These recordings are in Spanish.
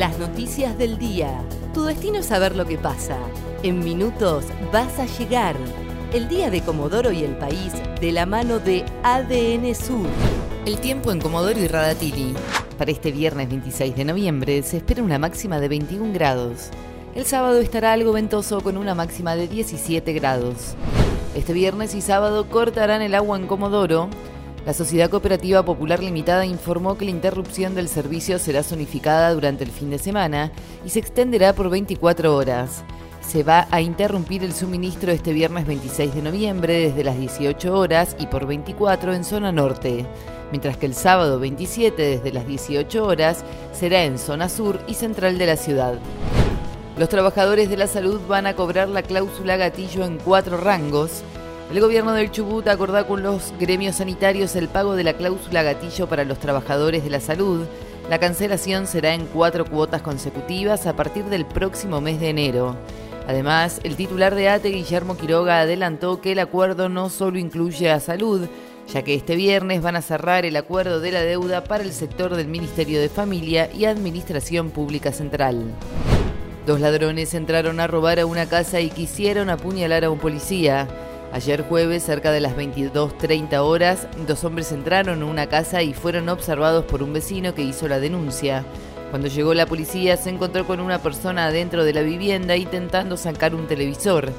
Las noticias del día. Tu destino es saber lo que pasa. En minutos vas a llegar. El día de Comodoro y el país de la mano de ADN Sur. El tiempo en Comodoro y Radatili. Para este viernes 26 de noviembre se espera una máxima de 21 grados. El sábado estará algo ventoso con una máxima de 17 grados. Este viernes y sábado cortarán el agua en Comodoro. La Sociedad Cooperativa Popular Limitada informó que la interrupción del servicio será zonificada durante el fin de semana y se extenderá por 24 horas. Se va a interrumpir el suministro este viernes 26 de noviembre desde las 18 horas y por 24 en zona norte, mientras que el sábado 27 desde las 18 horas será en zona sur y central de la ciudad. Los trabajadores de la salud van a cobrar la cláusula gatillo en cuatro rangos. El gobierno del Chubut acordó con los gremios sanitarios el pago de la cláusula gatillo para los trabajadores de la salud. La cancelación será en cuatro cuotas consecutivas a partir del próximo mes de enero. Además, el titular de ATE, Guillermo Quiroga, adelantó que el acuerdo no solo incluye a salud, ya que este viernes van a cerrar el acuerdo de la deuda para el sector del Ministerio de Familia y Administración Pública Central. Dos ladrones entraron a robar a una casa y quisieron apuñalar a un policía. Ayer jueves, cerca de las 22.30 horas, dos hombres entraron a una casa y fueron observados por un vecino que hizo la denuncia. Cuando llegó la policía se encontró con una persona adentro de la vivienda intentando sacar un televisor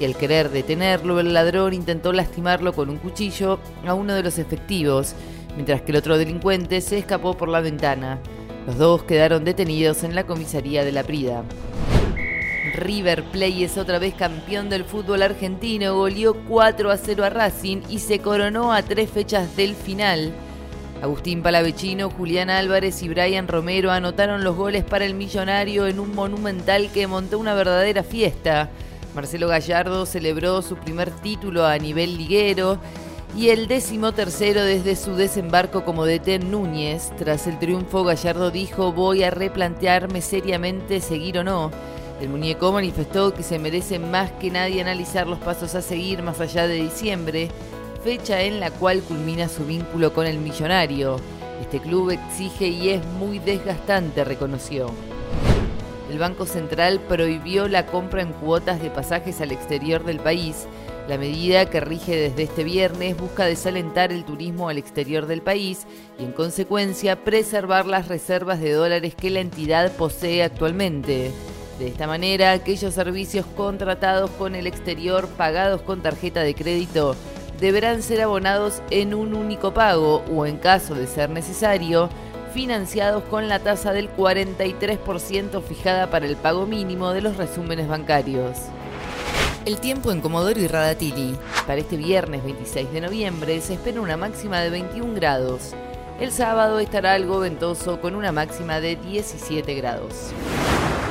y al querer detenerlo el ladrón intentó lastimarlo con un cuchillo a uno de los efectivos, mientras que el otro delincuente se escapó por la ventana. Los dos quedaron detenidos en la comisaría de la Prida. River Plate es otra vez campeón del fútbol argentino, goleó 4 a 0 a Racing y se coronó a tres fechas del final. Agustín Palavecino, Julián Álvarez y Brian Romero anotaron los goles para el millonario en un monumental que montó una verdadera fiesta. Marcelo Gallardo celebró su primer título a nivel liguero y el décimo tercero desde su desembarco como DT Núñez. Tras el triunfo, Gallardo dijo voy a replantearme seriamente seguir o no. El muñeco manifestó que se merece más que nadie analizar los pasos a seguir más allá de diciembre, fecha en la cual culmina su vínculo con el millonario. Este club exige y es muy desgastante, reconoció. El Banco Central prohibió la compra en cuotas de pasajes al exterior del país. La medida que rige desde este viernes busca desalentar el turismo al exterior del país y en consecuencia preservar las reservas de dólares que la entidad posee actualmente. De esta manera, aquellos servicios contratados con el exterior pagados con tarjeta de crédito deberán ser abonados en un único pago o, en caso de ser necesario, financiados con la tasa del 43% fijada para el pago mínimo de los resúmenes bancarios. El tiempo en Comodoro y Radatili. Para este viernes 26 de noviembre se espera una máxima de 21 grados. El sábado estará algo ventoso con una máxima de 17 grados.